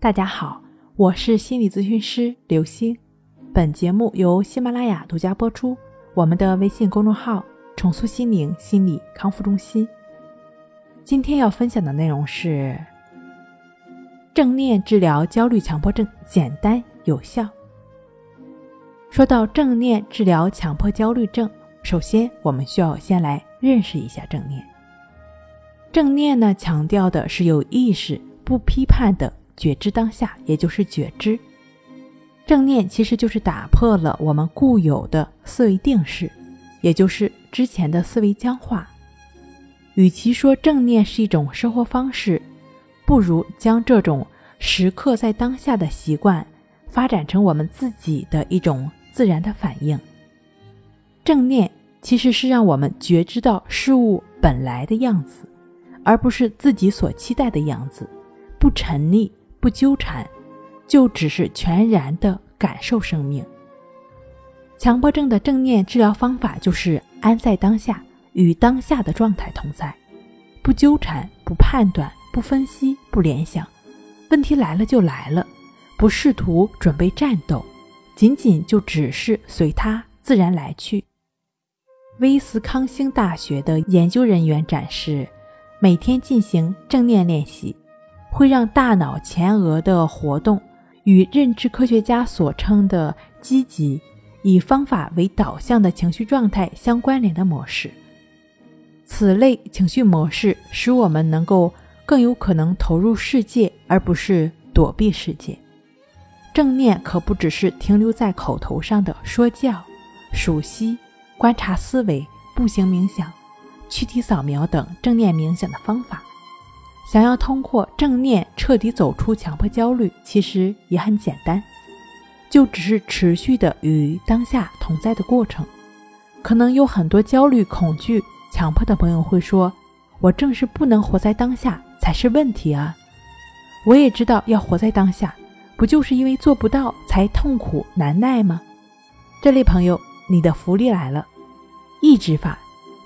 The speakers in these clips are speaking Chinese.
大家好，我是心理咨询师刘星。本节目由喜马拉雅独家播出。我们的微信公众号“重塑心灵心理康复中心”。今天要分享的内容是：正念治疗焦虑强迫症，简单有效。说到正念治疗强迫焦虑症，首先我们需要先来认识一下正念。正念呢，强调的是有意识、不批判的。觉知当下，也就是觉知。正念其实就是打破了我们固有的思维定式，也就是之前的思维僵化。与其说正念是一种生活方式，不如将这种时刻在当下的习惯发展成我们自己的一种自然的反应。正念其实是让我们觉知到事物本来的样子，而不是自己所期待的样子，不沉溺。不纠缠，就只是全然的感受生命。强迫症的正念治疗方法就是安在当下，与当下的状态同在，不纠缠，不判断，不分析，不联想。问题来了就来了，不试图准备战斗，仅仅就只是随它自然来去。威斯康星大学的研究人员展示，每天进行正念练习。会让大脑前额的活动与认知科学家所称的积极、以方法为导向的情绪状态相关联的模式。此类情绪模式使我们能够更有可能投入世界，而不是躲避世界。正念可不只是停留在口头上的说教、数息、观察思维、步行冥想、躯体扫描等正念冥想的方法。想要通过正念彻底走出强迫焦虑，其实也很简单，就只是持续的与当下同在的过程。可能有很多焦虑、恐惧、强迫的朋友会说：“我正是不能活在当下才是问题啊！”我也知道要活在当下，不就是因为做不到才痛苦难耐吗？这类朋友，你的福利来了，意志法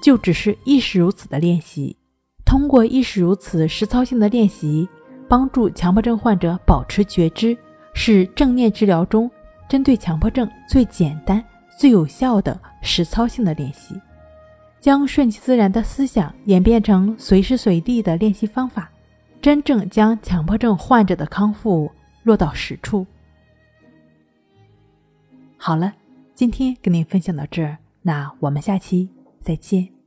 就只是意识如此的练习。通过亦是如此实操性的练习，帮助强迫症患者保持觉知，是正念治疗中针对强迫症最简单、最有效的实操性的练习。将顺其自然的思想演变成随时随地的练习方法，真正将强迫症患者的康复落到实处。好了，今天跟您分享到这儿，那我们下期再见。